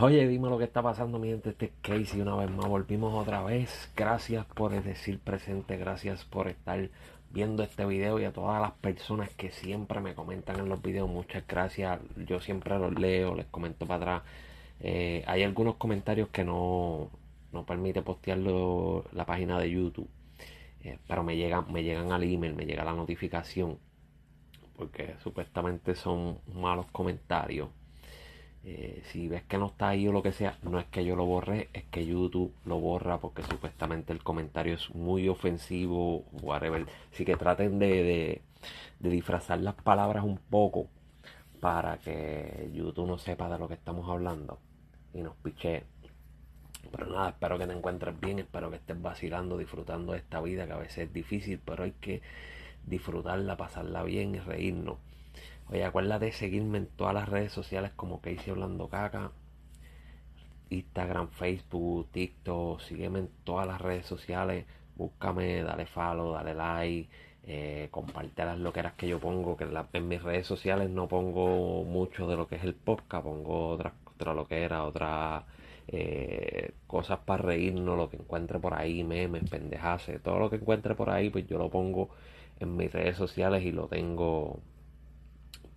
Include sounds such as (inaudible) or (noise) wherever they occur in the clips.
Oye, dime lo que está pasando, mi gente. Este es Casey una vez más. Volvimos otra vez. Gracias por decir presente. Gracias por estar viendo este video y a todas las personas que siempre me comentan en los videos. Muchas gracias. Yo siempre los leo, les comento para atrás. Eh, hay algunos comentarios que no, no permite postearlo la página de YouTube. Eh, pero me llegan, me llegan al email, me llega la notificación. Porque supuestamente son malos comentarios. Eh, si ves que no está ahí o lo que sea, no es que yo lo borré, es que YouTube lo borra porque supuestamente el comentario es muy ofensivo, whatever. Así que traten de, de, disfrazar las palabras un poco para que YouTube no sepa de lo que estamos hablando y nos piche. Pero nada, espero que te encuentres bien, espero que estés vacilando, disfrutando de esta vida que a veces es difícil, pero hay que disfrutarla, pasarla bien y reírnos. Oye, acuérdate de seguirme en todas las redes sociales como hice Hablando Caca. Instagram, Facebook, TikTok. Sígueme en todas las redes sociales. Búscame, dale follow, dale like. Eh, comparte las loqueras que yo pongo. Que en, mis redes sociales no pongo mucho de lo que es el podcast. Pongo otras otra loquera, otras eh, cosas para reírnos. Lo que encuentre por ahí, memes, pendejaces. Todo lo que encuentre por ahí, pues yo lo pongo en mis redes sociales y lo tengo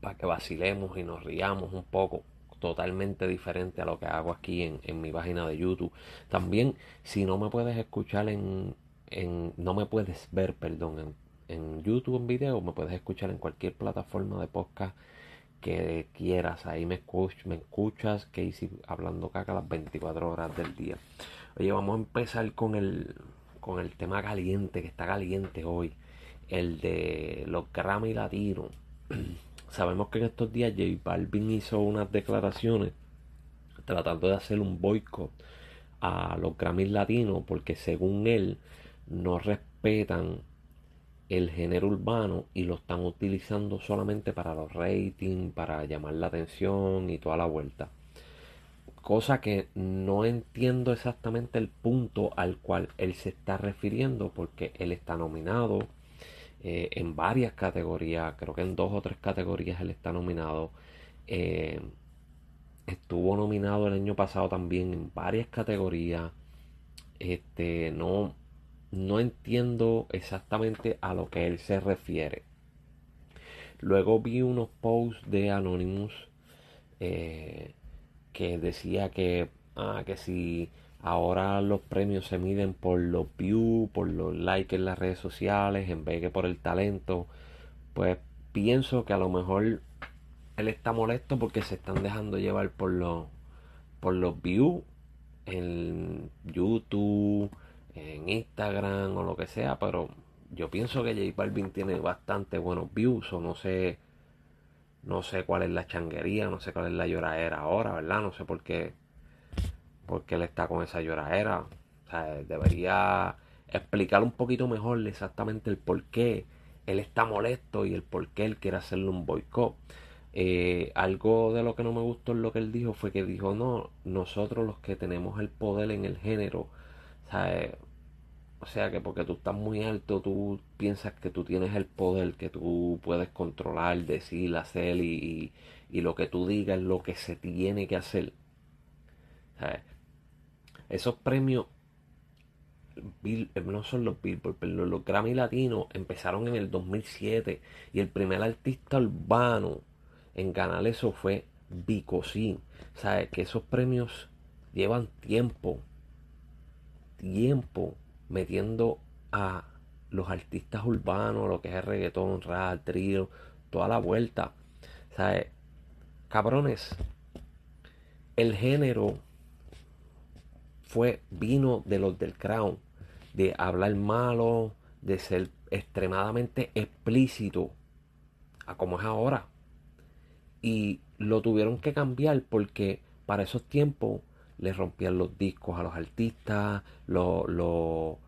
para que vacilemos y nos riamos un poco totalmente diferente a lo que hago aquí en, mi página de YouTube. También, si no me puedes escuchar en, en no me puedes ver, perdón, en, en, YouTube en video, me puedes escuchar en cualquier plataforma de podcast que quieras. Ahí me, escuch, me escuchas, hice hablando caca las 24 horas del día. Oye, vamos a empezar con el, con el tema caliente, que está caliente hoy. El de los Grammy Latinos. (clears throat) Sabemos que en estos días J Balvin hizo unas declaraciones tratando de hacer un boicot a los Grammys latinos porque según él no respetan el género urbano y lo están utilizando solamente para los ratings, para llamar la atención y toda la vuelta. Cosa que no entiendo exactamente el punto al cual él se está refiriendo porque él está nominado eh, en varias categorías, creo que en dos o tres categorías él está nominado. Eh, estuvo nominado el año pasado también en varias categorías. Este, no, no entiendo exactamente a lo que él se refiere. Luego vi unos posts de Anonymous eh, que decía que, ah, que si Ahora los premios se miden por los views, por los likes en las redes sociales, en vez que por el talento. Pues pienso que a lo mejor él está molesto porque se están dejando llevar por los, por los views en YouTube, en Instagram o lo que sea, pero yo pienso que J Balvin tiene bastante buenos views o no sé no sé cuál es la changuería, no sé cuál es la lloradera ahora, ¿verdad? No sé por qué porque él está con esa lloradera. O sea, debería explicar un poquito mejor exactamente el por qué él está molesto y el por qué él quiere hacerle un boicot. Eh, algo de lo que no me gustó en lo que él dijo fue que dijo, no, nosotros los que tenemos el poder en el género, o sea que porque tú estás muy alto, tú piensas que tú tienes el poder, que tú puedes controlar, decir, hacer y, y, lo que tú digas es lo que se tiene que hacer. Esos premios eh, no son los Billboard, pero los Grammy Latinos empezaron en el 2007 y el primer artista urbano en ganar eso fue Vico Sí. ¿Sabes? Que esos premios llevan tiempo, tiempo metiendo a los artistas urbanos, lo que es el reggaetón, rap, trío, toda la vuelta. ¿Sabes? Cabrones, el género fue, vino de los del Crown, de hablar malo, de ser extremadamente explícito a como es ahora. Y lo tuvieron que cambiar porque para esos tiempos le rompían los discos a los artistas, lo, lo,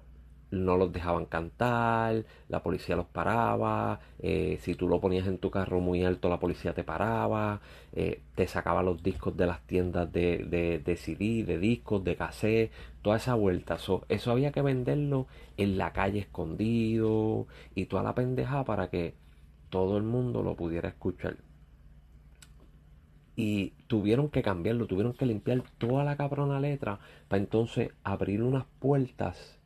no los dejaban cantar, la policía los paraba, eh, si tú lo ponías en tu carro muy alto la policía te paraba, eh, te sacaba los discos de las tiendas de, de, CD, de discos, de cassette, toda esa vuelta. eso había que venderlo en la calle escondido y toda la pendeja para que todo el mundo lo pudiera escuchar. Y tuvieron que cambiarlo, tuvieron que limpiar toda la cabrona letra para entonces abrir unas puertas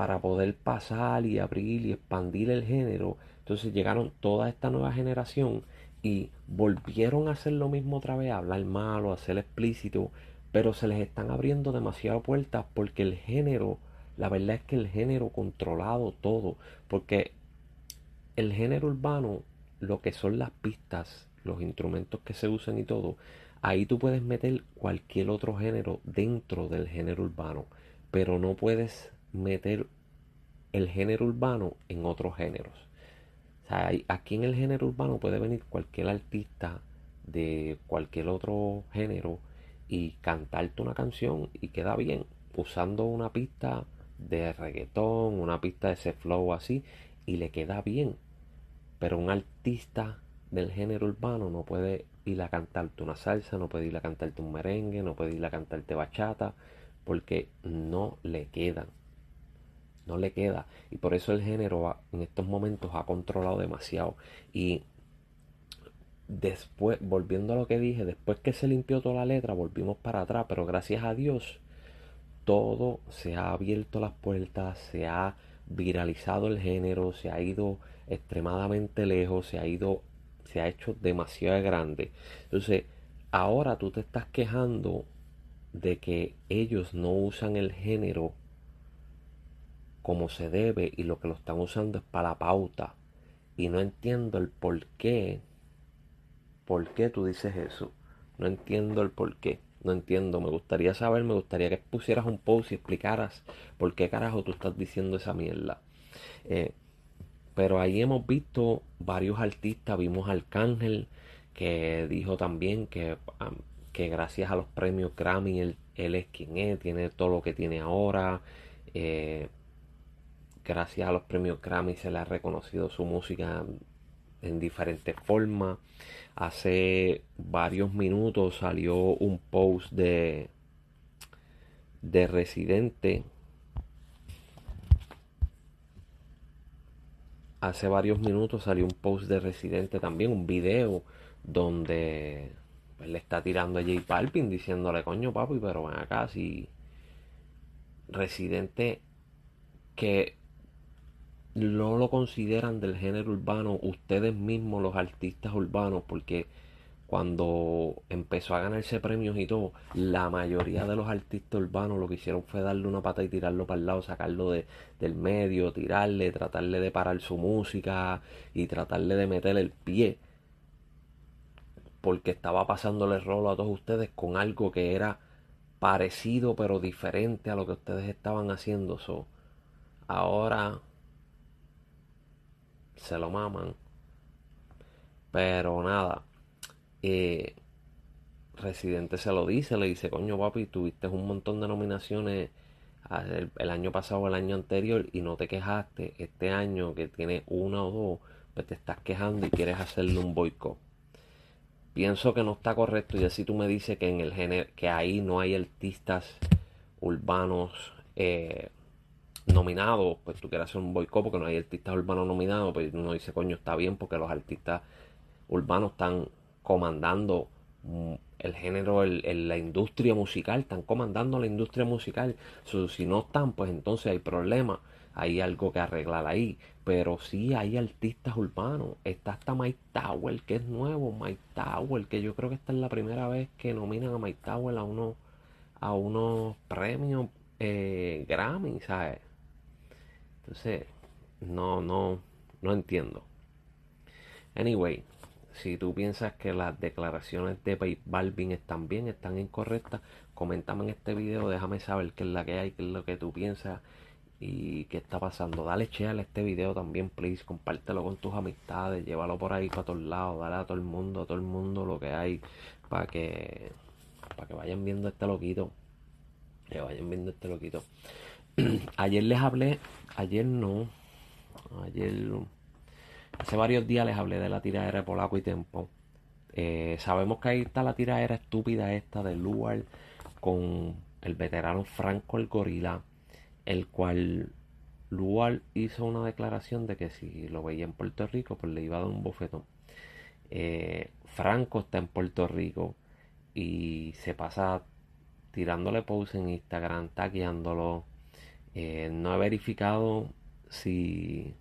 para poder pasar y abrir y expandir el género. Entonces llegaron toda esta nueva generación y volvieron a hacer lo mismo otra vez, a hablar malo, a ser explícito, pero se les están abriendo demasiadas puertas porque el género, la verdad es que el género controlado todo, porque el género urbano, lo que son las pistas, los instrumentos que se usan y todo, ahí tú puedes meter cualquier otro género dentro del género urbano, pero no puedes meter el género urbano en otros géneros. O sea, aquí en el género urbano puede venir cualquier artista de cualquier otro género y cantarte una canción y queda bien usando una pista de reggaetón, una pista de ese flow así y le queda bien. Pero un artista del género urbano no puede ir a cantarte una salsa, no puede ir a cantarte un merengue, no puede ir a cantarte bachata, porque no le quedan. No le queda. Y por eso el género en estos momentos ha controlado demasiado. Y después, volviendo a lo que dije, después que se limpió toda la letra, volvimos para atrás. Pero gracias a Dios, todo se ha abierto las puertas, se ha viralizado el género, se ha ido extremadamente lejos, se ha ido se ha hecho demasiado grande. Entonces, ahora tú te estás quejando de que ellos no usan el género como se debe y lo que lo están usando es para la pauta. Y no entiendo el por qué. ¿Por qué tú dices eso? No entiendo el por qué. No entiendo. Me gustaría saber, me gustaría que pusieras un post y explicaras por qué carajo tú estás diciendo esa mierda. Eh, pero ahí hemos visto varios artistas, vimos a Arcángel que dijo también que, que gracias a los premios Grammy él, es quien es, tiene todo lo que tiene ahora. Eh, gracias a los premios Grammy se le ha reconocido su música en diferentes formas. Hace varios minutos salió un post de, de Residente hace varios minutos salió un post de Residente también, un video donde pues, le está tirando a J Balvin diciéndole, coño papi, pero ven acá si Residente que no lo consideran del género urbano ustedes mismos los artistas urbanos porque cuando empezó a ganarse premios y todo, la mayoría de los artistas urbanos lo que hicieron fue darle una pata y tirarlo para el lado, sacarlo de, del medio, tirarle, tratarle de parar su música y tratarle de meterle el pie. Porque estaba pasándole rolo a todos ustedes con algo que era parecido pero diferente a lo que ustedes estaban haciendo. So, ahora se lo maman. Pero nada, eh, Residente se lo dice, le dice, coño papi, tuviste un montón de nominaciones el, año pasado o el año anterior y no te quejaste. Este año que tiene una o dos, pues te estás quejando y quieres hacerle un boicot. Pienso que no está correcto y así tú me dices que en el género, que ahí no hay artistas urbanos eh, nominados, pues tú quieres hacer un boicot porque no hay artistas urbanos nominados, pues uno dice, coño, está bien porque los artistas urbanos están comandando mm, el género, el, la industria musical, están comandando la industria musical. si no están, pues entonces hay problema, hay algo que arreglar ahí. Pero sí hay artistas urbanos. Está hasta Mike Tower, que es nuevo, Mike Tower, que yo creo que esta es la primera vez que nominan a Mike Tower a uno a unos premios eh, Grammy, ¿sabes? Entonces, no, no, no entiendo. Anyway, si tú piensas que las declaraciones de Balvin están bien, están incorrectas, coméntame en este video, déjame saber qué es la que hay, qué es lo que tú piensas y qué está pasando. Dale share a este video también, please, compártelo con tus amistades, llévalo por ahí para todos lados, dale a todo el mundo, a todo el mundo lo que hay para que para que vayan viendo este loquito. Que vayan viendo este loquito. (clears throat) ayer les hablé, ayer no, ayer Hace varios días les hablé de la tiradera de Polaco y Tempo. Eh, sabemos que ahí está la tiradera estúpida esta de Luar con el veterano Franco el Gorila, el cual Luar hizo una declaración de que si lo veía en Puerto Rico, pues le iba a dar un bofetón. Eh, Franco está en Puerto Rico y se pasa tirándole pose en Instagram, tagueándolo. Eh, no he verificado si,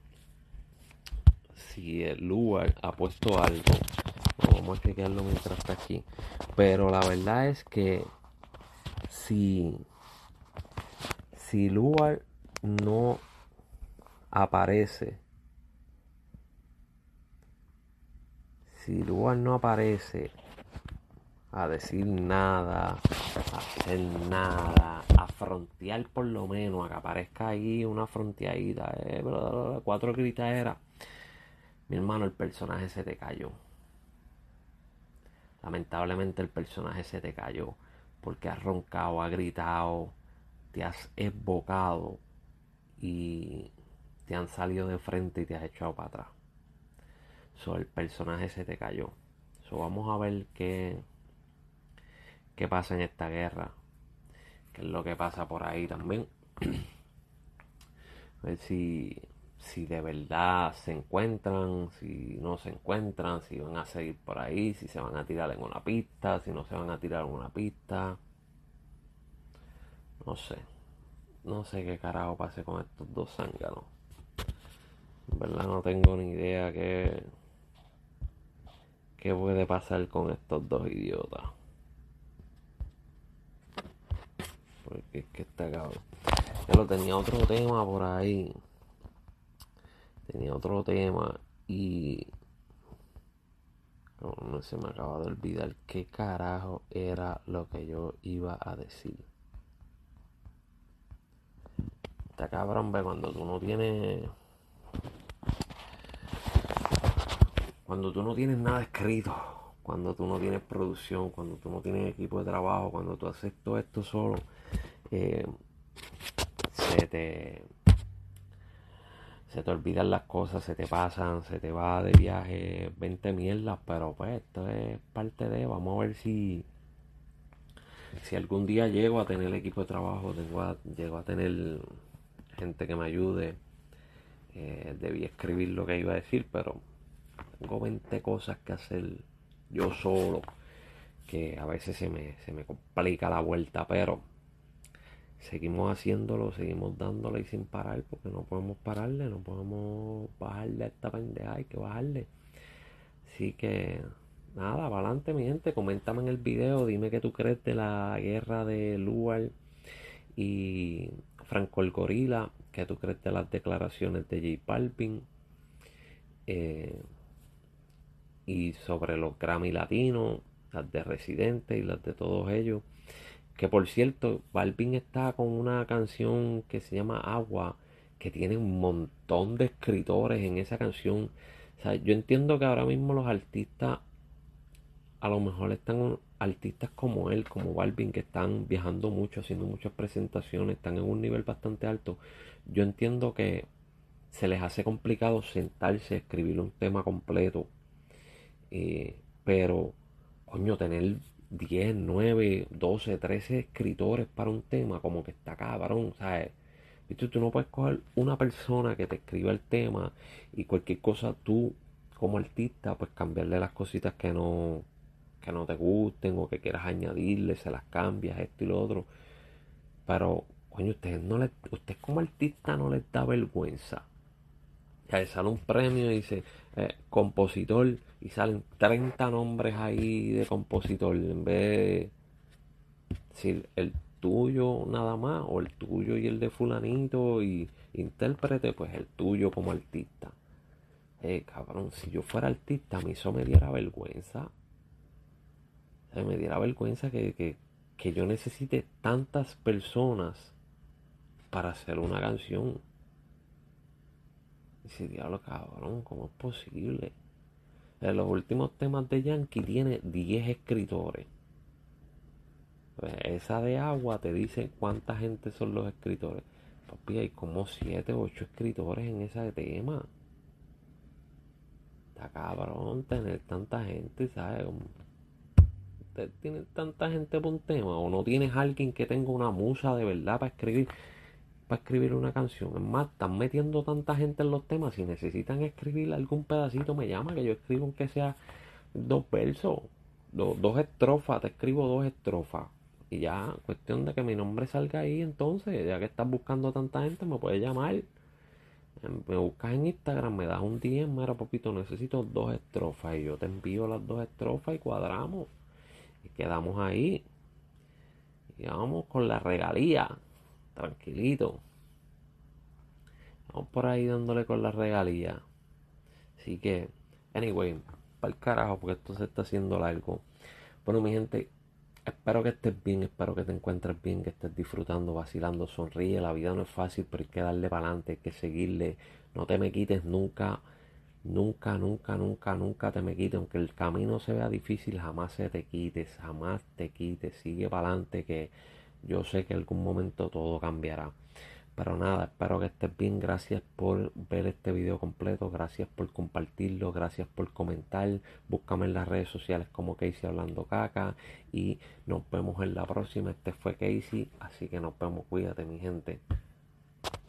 si el lugar ha puesto algo. Vamos a chequearlo mientras está aquí. Pero la verdad es que si, si Lugar no aparece, si Lugar no aparece a decir nada, a hacer nada, a frontear por lo menos, a que aparezca ahí una fronteadita, eh, cuatro gritaderas. Mi hermano, el personaje se te cayó. Lamentablemente el personaje se te cayó porque has roncado, has gritado, te has evocado y te han salido de frente y te has echado para atrás. So, el personaje se te cayó. So, vamos a ver qué, qué pasa en esta guerra, qué es lo que pasa por ahí también. (clears throat) a ver si, si de verdad se encuentran, si no se encuentran, si van a seguir por ahí, si se van a tirar en una pista, si no se van a tirar en una pista. No sé. No sé qué carajo pase con estos dos zánganos. En verdad no tengo ni idea qué, qué puede pasar con estos dos idiotas. Porque es que está cabrón. Ya tenía otro tema por ahí. Tenía otro tema y. No, se me acaba de olvidar qué carajo era lo que yo iba a decir. Está cabrón, ve, cuando tú no tienes. Cuando tú no tienes nada escrito, cuando tú no tienes producción, cuando tú no tienes equipo de trabajo, cuando tú haces todo esto solo, eh, se te se te olvidan las cosas, se te pasan, se te va de viaje 20 mierdas, pero pues esto es parte de, vamos a ver si si algún día llego a tener equipo de trabajo, tengo a, llego a tener gente que me ayude, eh, debí escribir lo que iba a decir, pero tengo 20 cosas que hacer yo solo, que a veces se me, se me complica la vuelta, pero seguimos haciéndolo, seguimos dándole y sin parar, porque no podemos pararle, no podemos bajarle a esta pendeja, hay que bajarle. Así que nada, para adelante mi gente, coméntame en el video, dime qué tú crees de la guerra de Luar y Franco el Gorila, qué tú crees de las declaraciones de J Palpin eh, y sobre los Grammy latinos, las de Residente y las de todos ellos. Que por cierto, Balvin está con una canción que se llama Agua, que tiene un montón de escritores en esa canción. O sea, yo entiendo que ahora mismo los artistas, a lo mejor están artistas como él, como Balvin, que están viajando mucho, haciendo muchas presentaciones, están en un nivel bastante alto. Yo entiendo que se les hace complicado sentarse a escribir un tema completo. Eh, pero, coño, tener 10, 9, 12, 13 escritores para un tema, como que está cabrón, ¿sabes? ¿Viste? Tú no puedes coger una persona que te escriba el tema y cualquier cosa tú, como artista, pues cambiarle las cositas que no, que no te gusten o que quieras añadirle, se las cambias, esto y lo otro. Pero, coño, ustedes no le, usted como artista no les da vergüenza. Ya sale un premio y dice, eh, compositor y salen 30 nombres ahí de compositor en vez de decir el tuyo nada más o el tuyo y el de fulanito y intérprete pues el tuyo como artista. Eh cabrón si yo fuera artista a mí eso me diera vergüenza. Me diera vergüenza que, que, que yo necesite tantas personas para hacer una canción ese diablo, cabrón, ¿cómo es posible? En los últimos temas de Yankee tiene 10 escritores. Pues esa de agua te dice cuánta gente son los escritores. Papi, hay como 7 o 8 escritores en ese tema. Está cabrón tener tanta gente, ¿sabes? Usted tiene tanta gente por un tema o no tienes alguien que tenga una musa de verdad para escribir para escribir una canción. Es más, están metiendo tanta gente en los temas. Si necesitan escribir algún pedacito, me llama que yo escribo aunque sea dos versos, dos estrofas, te escribo dos estrofas. Y ya, cuestión de que mi nombre salga ahí entonces, ya que estás buscando tanta gente, me puedes llamar. Me buscas en Instagram, me das un DM, mira papito, necesito dos estrofas. Y yo te envío las dos estrofas y cuadramos. Y quedamos ahí. Y vamos con la regalía. Tranquilito. Vamos por ahí dándole con la regalía. Así que, anyway, para el carajo, porque esto se está haciendo largo. Bueno, mi gente, espero que estés bien, espero que te encuentres bien, que estés disfrutando, vacilando, sonríe. La vida no es fácil, pero hay que darle para adelante, hay que seguirle. No te me quites nunca, nunca, nunca, nunca, nunca te me quites. Aunque el camino se vea difícil, jamás se te quites, jamás te quites. Sigue para adelante, que yo sé que en algún momento todo cambiará. Pero nada, espero que estés bien. Gracias por ver este video completo. Gracias por compartirlo. Gracias por comentar. Búscame en las redes sociales como Casey Hablando Caca. Y nos vemos en la próxima. Este fue Casey. Así que nos vemos. Cuídate, mi gente.